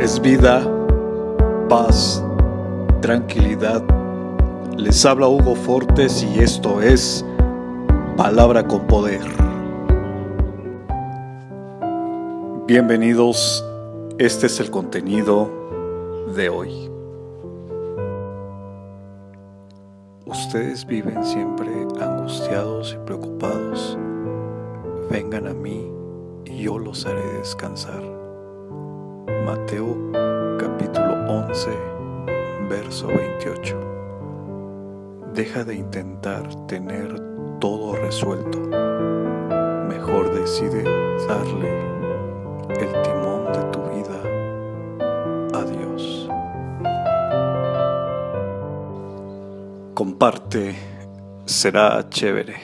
es vida, paz, tranquilidad. Les habla Hugo Fortes y esto es Palabra con Poder. Bienvenidos, este es el contenido de hoy. Ustedes viven siempre angustiados y preocupados. Vengan a mí y yo los haré descansar. Mateo capítulo 11, verso 28. Deja de intentar tener todo resuelto. Mejor decide darle el timón de tu vida a Dios. Comparte, será chévere.